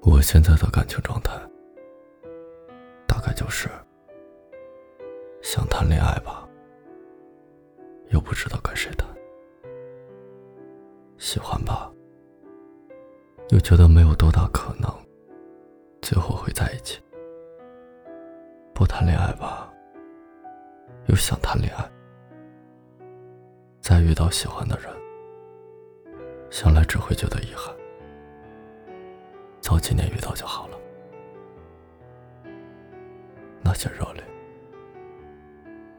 我现在的感情状态，大概就是想谈恋爱吧，又不知道跟谁谈；喜欢吧，又觉得没有多大可能最后会在一起；不谈恋爱吧，又想谈恋爱。再遇到喜欢的人，想来只会觉得遗憾。早几年遇到就好了。那些热烈、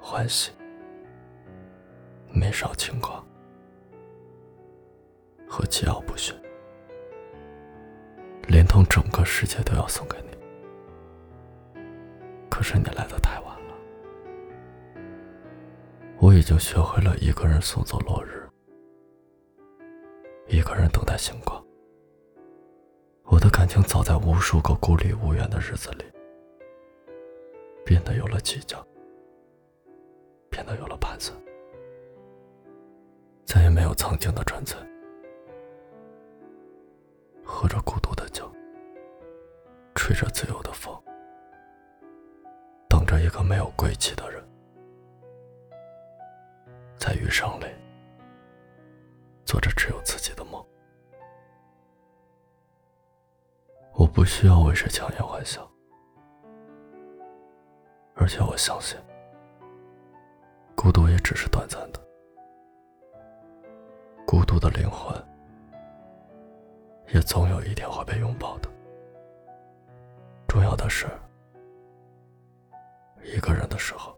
欢喜、年少轻狂和桀骜不驯，连同整个世界都要送给你。可是你来的太晚了，我已经学会了一个人送走落日，一个人等待星光。我的感情早在无数个孤立无援的日子里，变得有了计较，变得有了盘算，再也没有曾经的纯粹。喝着孤独的酒，吹着自由的风，等着一个没有归期的人，在余生里，做着只有自己的不需要为谁强颜欢笑，而且我相信，孤独也只是短暂的。孤独的灵魂，也总有一天会被拥抱的。重要的是，一个人的时候，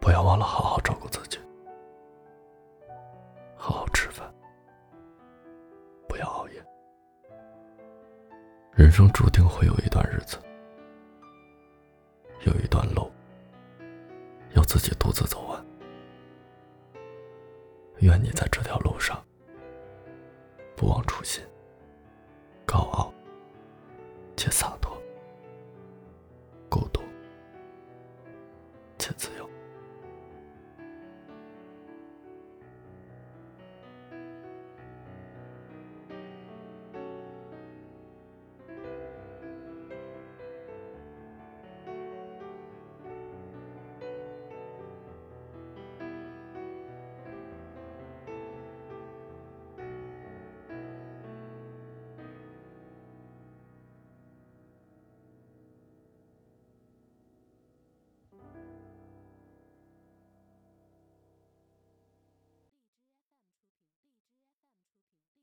不要忘了好好照顾自己，好好吃饭。人生注定会有一段日子有一段路要自己独自走完。愿你在这条路上不忘初心高傲且洒脱孤独且自由。